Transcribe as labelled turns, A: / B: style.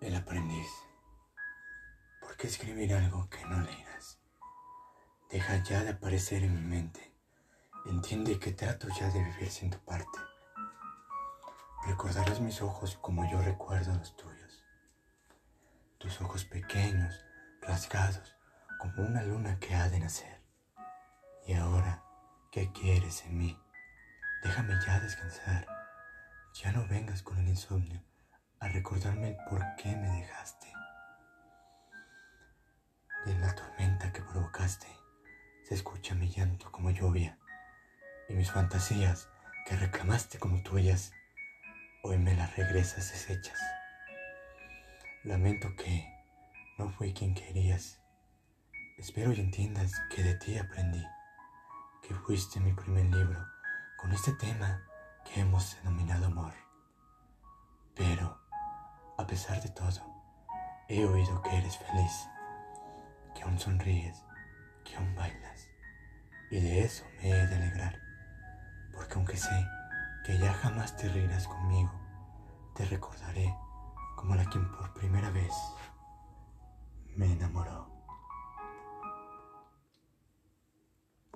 A: El aprendiz. ¿Por qué escribir algo que no leerás? Deja ya de aparecer en mi mente. Entiende que trato ya de vivir sin tu parte. Recordarás mis ojos como yo recuerdo los tuyos. Tus ojos pequeños, rasgados, como una luna que ha de nacer. Y ahora, ¿qué quieres en mí? Déjame ya descansar. Ya no vengas con el insomnio a recordarme el por qué me dejaste. En la tormenta que provocaste se escucha mi llanto como lluvia y mis fantasías que reclamaste como tuyas hoy me las regresas deshechas. Lamento que no fui quien querías. Espero y entiendas que de ti aprendí, que fuiste mi primer libro con este tema que hemos denominado amor. A pesar de todo, he oído que eres feliz, que aún sonríes, que aún bailas, y de eso me he de alegrar, porque aunque sé que ya jamás te reirás conmigo, te recordaré como la quien por primera vez me enamoró.